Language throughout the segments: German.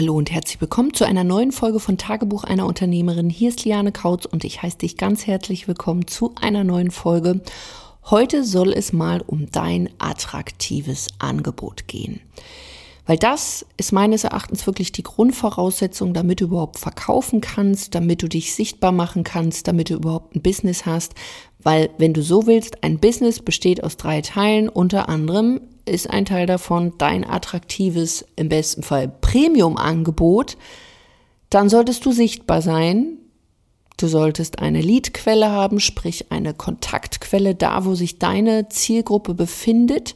Hallo und herzlich willkommen zu einer neuen Folge von Tagebuch einer Unternehmerin. Hier ist Liane Kautz und ich heiße dich ganz herzlich willkommen zu einer neuen Folge. Heute soll es mal um dein attraktives Angebot gehen. Weil das ist meines Erachtens wirklich die Grundvoraussetzung, damit du überhaupt verkaufen kannst, damit du dich sichtbar machen kannst, damit du überhaupt ein Business hast. Weil, wenn du so willst, ein Business besteht aus drei Teilen, unter anderem ist ein Teil davon dein attraktives, im besten Fall Premium-Angebot, dann solltest du sichtbar sein. Du solltest eine Leadquelle haben, sprich eine Kontaktquelle da, wo sich deine Zielgruppe befindet.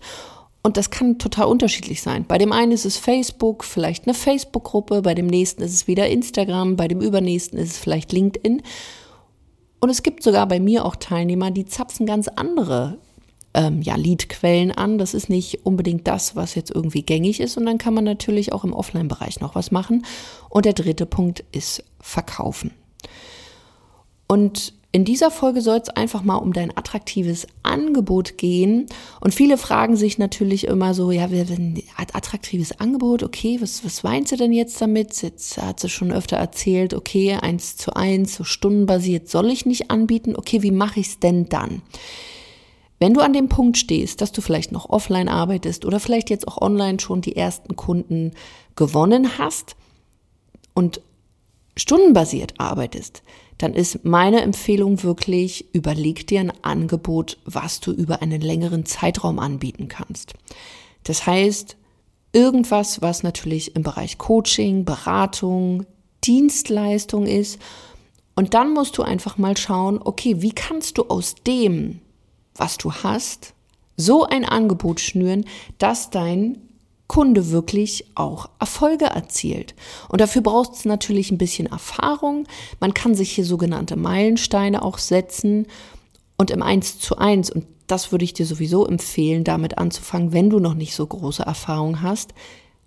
Und das kann total unterschiedlich sein. Bei dem einen ist es Facebook, vielleicht eine Facebook-Gruppe, bei dem nächsten ist es wieder Instagram, bei dem übernächsten ist es vielleicht LinkedIn. Und es gibt sogar bei mir auch Teilnehmer, die zapfen ganz andere ähm, ja, Leadquellen an. Das ist nicht unbedingt das, was jetzt irgendwie gängig ist. Und dann kann man natürlich auch im Offline-Bereich noch was machen. Und der dritte Punkt ist Verkaufen. Und in dieser Folge soll es einfach mal um dein attraktives Angebot gehen. Und viele fragen sich natürlich immer so, ja, attraktives Angebot, okay, was, was meinst du denn jetzt damit? Jetzt hat sie schon öfter erzählt, okay, eins zu eins, so stundenbasiert soll ich nicht anbieten. Okay, wie mache ich es denn dann? Wenn du an dem Punkt stehst, dass du vielleicht noch offline arbeitest oder vielleicht jetzt auch online schon die ersten Kunden gewonnen hast und stundenbasiert arbeitest, dann ist meine Empfehlung wirklich, überleg dir ein Angebot, was du über einen längeren Zeitraum anbieten kannst. Das heißt, irgendwas, was natürlich im Bereich Coaching, Beratung, Dienstleistung ist. Und dann musst du einfach mal schauen, okay, wie kannst du aus dem, was du hast, so ein Angebot schnüren, dass dein Kunde wirklich auch Erfolge erzielt. Und dafür braucht es natürlich ein bisschen Erfahrung. Man kann sich hier sogenannte Meilensteine auch setzen und im Eins zu eins, und das würde ich dir sowieso empfehlen, damit anzufangen, wenn du noch nicht so große Erfahrung hast,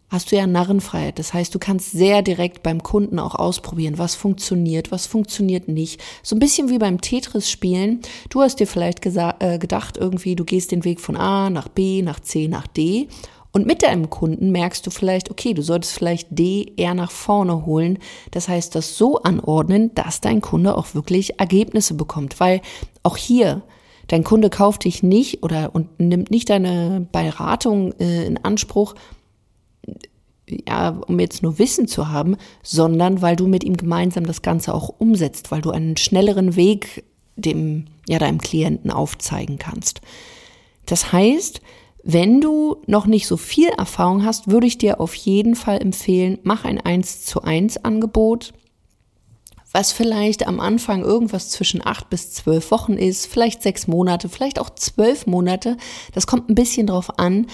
hast du ja Narrenfreiheit. Das heißt, du kannst sehr direkt beim Kunden auch ausprobieren, was funktioniert, was funktioniert nicht. So ein bisschen wie beim Tetris-Spielen. Du hast dir vielleicht äh, gedacht, irgendwie, du gehst den Weg von A nach B, nach C, nach D. Und mit deinem Kunden merkst du vielleicht, okay, du solltest vielleicht D eher nach vorne holen. Das heißt, das so anordnen, dass dein Kunde auch wirklich Ergebnisse bekommt. Weil auch hier, dein Kunde kauft dich nicht oder und nimmt nicht deine Beratung äh, in Anspruch, ja, um jetzt nur Wissen zu haben, sondern weil du mit ihm gemeinsam das Ganze auch umsetzt, weil du einen schnelleren Weg dem, ja, deinem Klienten aufzeigen kannst. Das heißt, wenn du noch nicht so viel Erfahrung hast, würde ich dir auf jeden Fall empfehlen, mach ein 1 zu 1 Angebot, was vielleicht am Anfang irgendwas zwischen acht bis zwölf Wochen ist, vielleicht sechs Monate, vielleicht auch zwölf Monate. Das kommt ein bisschen drauf an,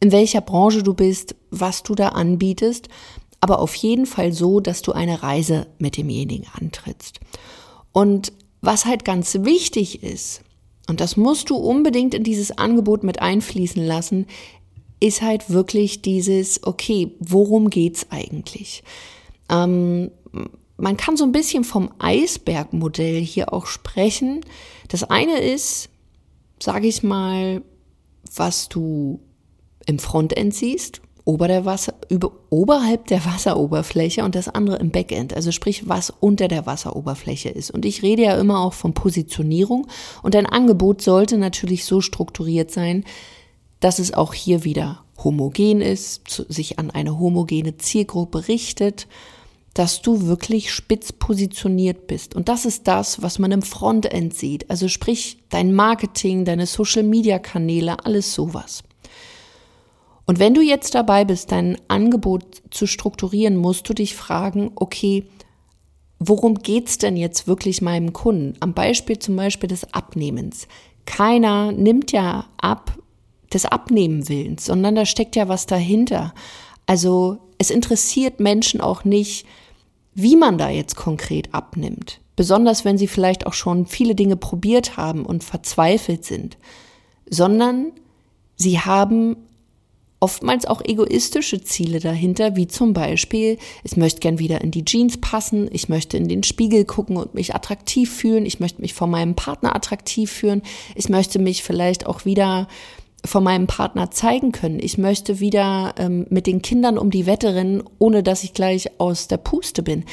in welcher Branche du bist, was du da anbietest, aber auf jeden Fall so, dass du eine Reise mit demjenigen antrittst. Und was halt ganz wichtig ist, und das musst du unbedingt in dieses Angebot mit einfließen lassen, ist halt wirklich dieses, okay, worum geht's eigentlich? Ähm, man kann so ein bisschen vom Eisbergmodell hier auch sprechen. Das eine ist, sage ich mal, was du im Frontend siehst, ober der Wasser, über, oberhalb der Wasseroberfläche und das andere im Backend, also sprich, was unter der Wasseroberfläche ist. Und ich rede ja immer auch von Positionierung und dein Angebot sollte natürlich so strukturiert sein, dass es auch hier wieder homogen ist, sich an eine homogene Zielgruppe richtet, dass du wirklich spitz positioniert bist. Und das ist das, was man im Frontend sieht. Also sprich, dein Marketing, deine Social-Media-Kanäle, alles sowas. Und wenn du jetzt dabei bist, dein Angebot zu strukturieren, musst du dich fragen, okay, worum geht's denn jetzt wirklich meinem Kunden? Am Beispiel zum Beispiel des Abnehmens. Keiner nimmt ja ab des Abnehmenwillens, sondern da steckt ja was dahinter. Also es interessiert Menschen auch nicht, wie man da jetzt konkret abnimmt. Besonders wenn sie vielleicht auch schon viele Dinge probiert haben und verzweifelt sind. Sondern sie haben oftmals auch egoistische Ziele dahinter, wie zum Beispiel, ich möchte gern wieder in die Jeans passen, ich möchte in den Spiegel gucken und mich attraktiv fühlen, ich möchte mich von meinem Partner attraktiv fühlen, ich möchte mich vielleicht auch wieder von meinem Partner zeigen können. Ich möchte wieder ähm, mit den Kindern um die Wette rennen, ohne dass ich gleich aus der Puste bin.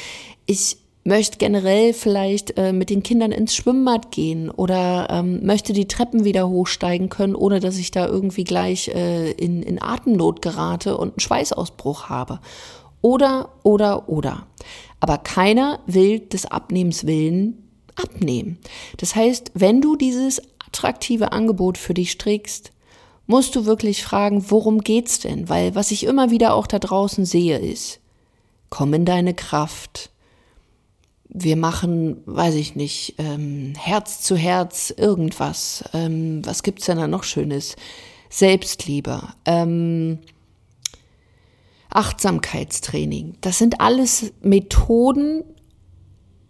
Ich möchte generell vielleicht äh, mit den Kindern ins Schwimmbad gehen oder ähm, möchte die Treppen wieder hochsteigen können, ohne dass ich da irgendwie gleich äh, in, in Atemnot gerate und einen Schweißausbruch habe. Oder, oder, oder. Aber keiner will des Abnehmens willen abnehmen. Das heißt, wenn du dieses attraktive Angebot für dich strickst, musst du wirklich fragen, worum geht's denn? Weil was ich immer wieder auch da draußen sehe ist, komm in deine Kraft. Wir machen, weiß ich nicht, ähm, Herz zu Herz irgendwas. Ähm, was gibt's denn da noch Schönes? Selbstliebe. Ähm, Achtsamkeitstraining. Das sind alles Methoden,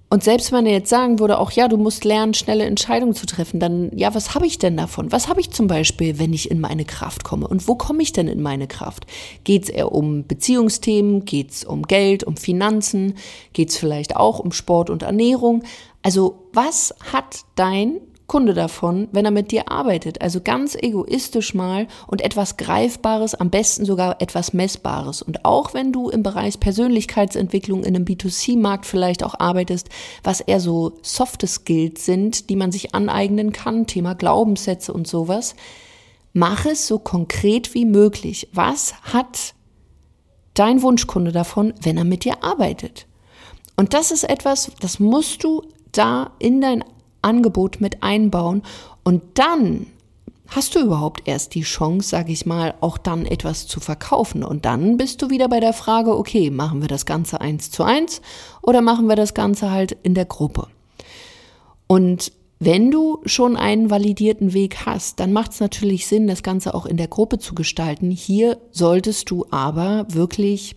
und selbst wenn er jetzt sagen würde, auch ja, du musst lernen, schnelle Entscheidungen zu treffen, dann ja, was habe ich denn davon? Was habe ich zum Beispiel, wenn ich in meine Kraft komme? Und wo komme ich denn in meine Kraft? Geht es eher um Beziehungsthemen? Geht es um Geld, um Finanzen? Geht es vielleicht auch um Sport und Ernährung? Also was hat dein Kunde davon, wenn er mit dir arbeitet. Also ganz egoistisch mal und etwas Greifbares, am besten sogar etwas Messbares. Und auch wenn du im Bereich Persönlichkeitsentwicklung in einem B2C-Markt vielleicht auch arbeitest, was eher so softe Skills sind, die man sich aneignen kann, Thema Glaubenssätze und sowas, mach es so konkret wie möglich. Was hat dein Wunschkunde davon, wenn er mit dir arbeitet? Und das ist etwas, das musst du da in dein Angebot mit einbauen und dann hast du überhaupt erst die Chance, sage ich mal, auch dann etwas zu verkaufen. Und dann bist du wieder bei der Frage, okay, machen wir das Ganze eins zu eins oder machen wir das Ganze halt in der Gruppe? Und wenn du schon einen validierten Weg hast, dann macht es natürlich Sinn, das Ganze auch in der Gruppe zu gestalten. Hier solltest du aber wirklich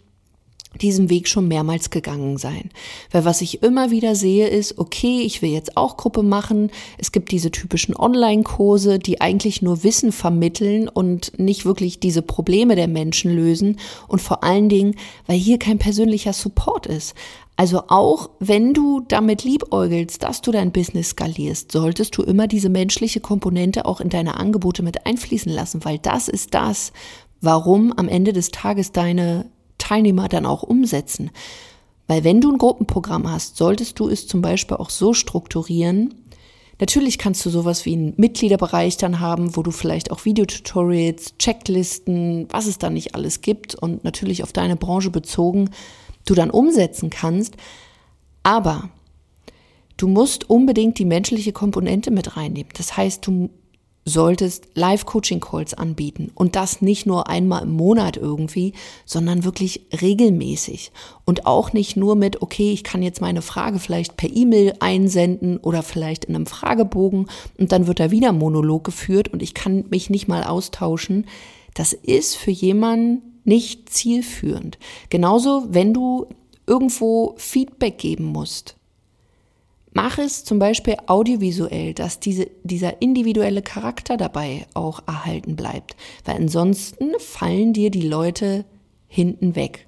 diesen Weg schon mehrmals gegangen sein. Weil was ich immer wieder sehe ist, okay, ich will jetzt auch Gruppe machen. Es gibt diese typischen Online-Kurse, die eigentlich nur Wissen vermitteln und nicht wirklich diese Probleme der Menschen lösen. Und vor allen Dingen, weil hier kein persönlicher Support ist. Also auch wenn du damit liebäugelst, dass du dein Business skalierst, solltest du immer diese menschliche Komponente auch in deine Angebote mit einfließen lassen, weil das ist das, warum am Ende des Tages deine Teilnehmer dann auch umsetzen. Weil wenn du ein Gruppenprogramm hast, solltest du es zum Beispiel auch so strukturieren, Natürlich kannst du sowas wie einen Mitgliederbereich dann haben, wo du vielleicht auch Videotutorials, Checklisten, was es da nicht alles gibt und natürlich auf deine Branche bezogen, du dann umsetzen kannst. Aber du musst unbedingt die menschliche Komponente mit reinnehmen. Das heißt, du solltest Live-Coaching-Calls anbieten und das nicht nur einmal im Monat irgendwie, sondern wirklich regelmäßig und auch nicht nur mit, okay, ich kann jetzt meine Frage vielleicht per E-Mail einsenden oder vielleicht in einem Fragebogen und dann wird da wieder Monolog geführt und ich kann mich nicht mal austauschen. Das ist für jemanden nicht zielführend. Genauso, wenn du irgendwo Feedback geben musst Mach es zum Beispiel audiovisuell, dass diese, dieser individuelle Charakter dabei auch erhalten bleibt, weil ansonsten fallen dir die Leute hinten weg.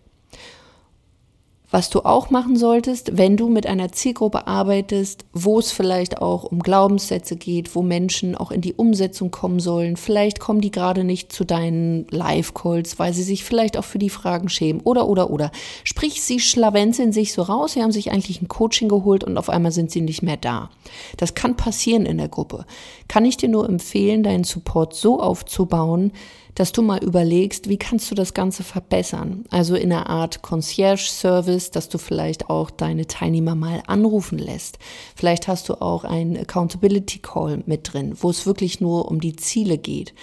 Was du auch machen solltest, wenn du mit einer Zielgruppe arbeitest, wo es vielleicht auch um Glaubenssätze geht, wo Menschen auch in die Umsetzung kommen sollen. Vielleicht kommen die gerade nicht zu deinen Live-Calls, weil sie sich vielleicht auch für die Fragen schämen oder, oder, oder. Sprich, sie schlawenzeln sich so raus, sie haben sich eigentlich ein Coaching geholt und auf einmal sind sie nicht mehr da. Das kann passieren in der Gruppe. Kann ich dir nur empfehlen, deinen Support so aufzubauen, dass du mal überlegst, wie kannst du das Ganze verbessern? Also in einer Art Concierge-Service, dass du vielleicht auch deine Teilnehmer mal anrufen lässt. Vielleicht hast du auch einen Accountability Call mit drin, wo es wirklich nur um die Ziele geht,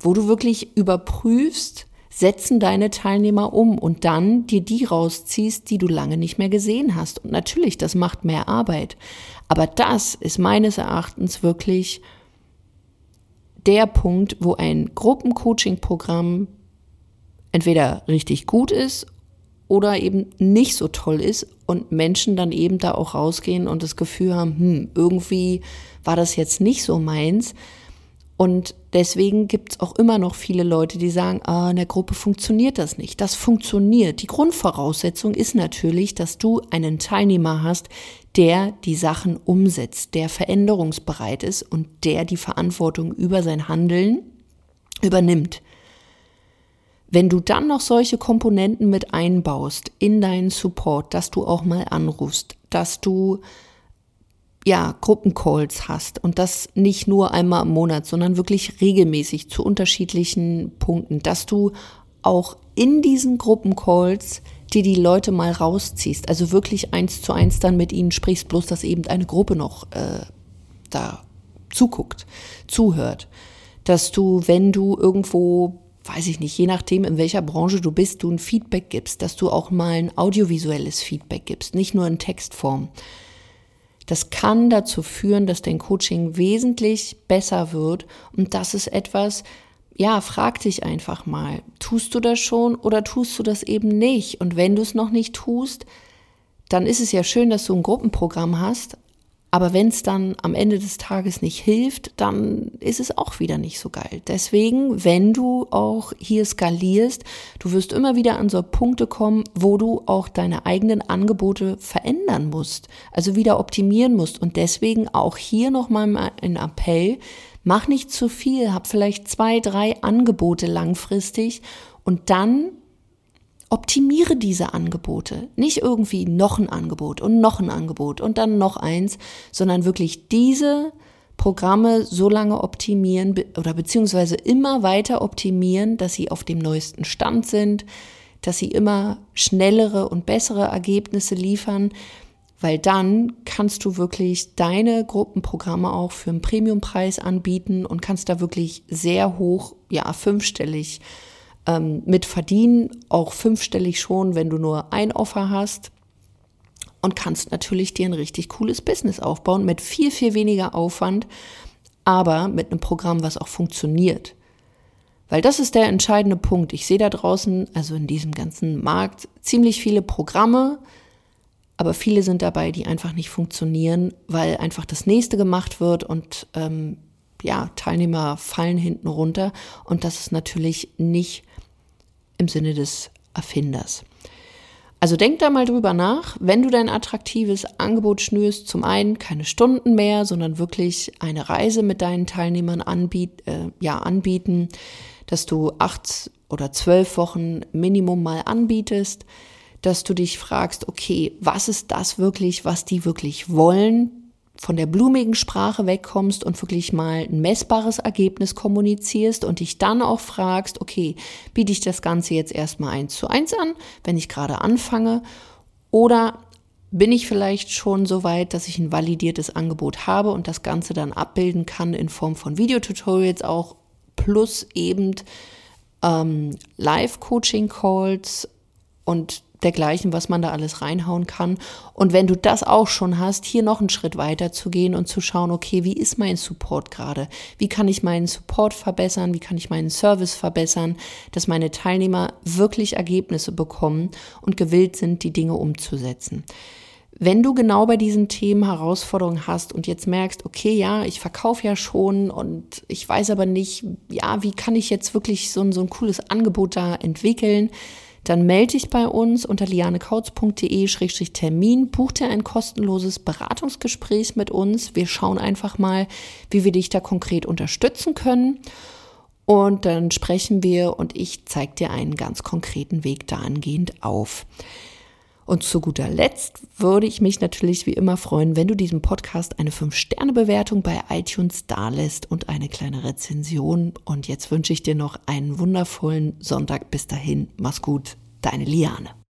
wo du wirklich überprüfst, setzen deine Teilnehmer um und dann dir die rausziehst, die du lange nicht mehr gesehen hast. Und natürlich, das macht mehr Arbeit. Aber das ist meines Erachtens wirklich der Punkt, wo ein Gruppencoaching-Programm entweder richtig gut ist oder eben nicht so toll ist und Menschen dann eben da auch rausgehen und das Gefühl haben, hm, irgendwie war das jetzt nicht so meins. Und deswegen gibt es auch immer noch viele Leute, die sagen, ah, in der Gruppe funktioniert das nicht. Das funktioniert. Die Grundvoraussetzung ist natürlich, dass du einen Teilnehmer hast, der die Sachen umsetzt, der veränderungsbereit ist und der die Verantwortung über sein Handeln übernimmt. Wenn du dann noch solche Komponenten mit einbaust in deinen Support, dass du auch mal anrufst, dass du ja, Gruppencalls hast und das nicht nur einmal im Monat, sondern wirklich regelmäßig zu unterschiedlichen Punkten, dass du auch in diesen Gruppencalls dir die Leute mal rausziehst, also wirklich eins zu eins dann mit ihnen sprichst, bloß dass eben eine Gruppe noch äh, da zuguckt, zuhört, dass du, wenn du irgendwo weiß ich nicht, je nachdem, in welcher Branche du bist, du ein Feedback gibst, dass du auch mal ein audiovisuelles Feedback gibst, nicht nur in Textform. Das kann dazu führen, dass dein Coaching wesentlich besser wird. Und das ist etwas, ja, frag dich einfach mal, tust du das schon oder tust du das eben nicht? Und wenn du es noch nicht tust, dann ist es ja schön, dass du ein Gruppenprogramm hast, aber wenn es dann am Ende des Tages nicht hilft, dann ist es auch wieder nicht so geil. Deswegen, wenn du auch hier skalierst, du wirst immer wieder an so Punkte kommen, wo du auch deine eigenen Angebote verändern musst, also wieder optimieren musst. Und deswegen auch hier nochmal ein Appell, mach nicht zu viel, hab vielleicht zwei, drei Angebote langfristig und dann Optimiere diese Angebote. Nicht irgendwie noch ein Angebot und noch ein Angebot und dann noch eins, sondern wirklich diese Programme so lange optimieren oder beziehungsweise immer weiter optimieren, dass sie auf dem neuesten Stand sind, dass sie immer schnellere und bessere Ergebnisse liefern, weil dann kannst du wirklich deine Gruppenprogramme auch für einen Premiumpreis anbieten und kannst da wirklich sehr hoch, ja, fünfstellig ähm, mit verdienen, auch fünfstellig schon, wenn du nur ein Offer hast. Und kannst natürlich dir ein richtig cooles Business aufbauen mit viel, viel weniger Aufwand, aber mit einem Programm, was auch funktioniert. Weil das ist der entscheidende Punkt. Ich sehe da draußen, also in diesem ganzen Markt, ziemlich viele Programme, aber viele sind dabei, die einfach nicht funktionieren, weil einfach das nächste gemacht wird und ähm, ja, Teilnehmer fallen hinten runter und das ist natürlich nicht im Sinne des Erfinders. Also denk da mal drüber nach, wenn du dein attraktives Angebot schnürst, zum einen keine Stunden mehr, sondern wirklich eine Reise mit deinen Teilnehmern anbiet, äh, ja, anbieten, dass du acht oder zwölf Wochen Minimum mal anbietest, dass du dich fragst, okay, was ist das wirklich, was die wirklich wollen? Von der blumigen Sprache wegkommst und wirklich mal ein messbares Ergebnis kommunizierst und dich dann auch fragst, okay, biete ich das Ganze jetzt erstmal eins zu eins an, wenn ich gerade anfange, oder bin ich vielleicht schon so weit, dass ich ein validiertes Angebot habe und das Ganze dann abbilden kann in Form von Videotutorials auch plus eben ähm, Live-Coaching-Calls und dergleichen, was man da alles reinhauen kann. Und wenn du das auch schon hast, hier noch einen Schritt weiter zu gehen und zu schauen, okay, wie ist mein Support gerade? Wie kann ich meinen Support verbessern? Wie kann ich meinen Service verbessern, dass meine Teilnehmer wirklich Ergebnisse bekommen und gewillt sind, die Dinge umzusetzen? Wenn du genau bei diesen Themen Herausforderungen hast und jetzt merkst, okay, ja, ich verkaufe ja schon und ich weiß aber nicht, ja, wie kann ich jetzt wirklich so ein, so ein cooles Angebot da entwickeln, dann melde dich bei uns unter lianekautz.de-termin, buch dir ein kostenloses Beratungsgespräch mit uns. Wir schauen einfach mal, wie wir dich da konkret unterstützen können. Und dann sprechen wir und ich zeige dir einen ganz konkreten Weg dahingehend auf. Und zu guter Letzt würde ich mich natürlich wie immer freuen, wenn du diesem Podcast eine 5-Sterne-Bewertung bei iTunes dalässt und eine kleine Rezension. Und jetzt wünsche ich dir noch einen wundervollen Sonntag. Bis dahin, mach's gut, deine Liane.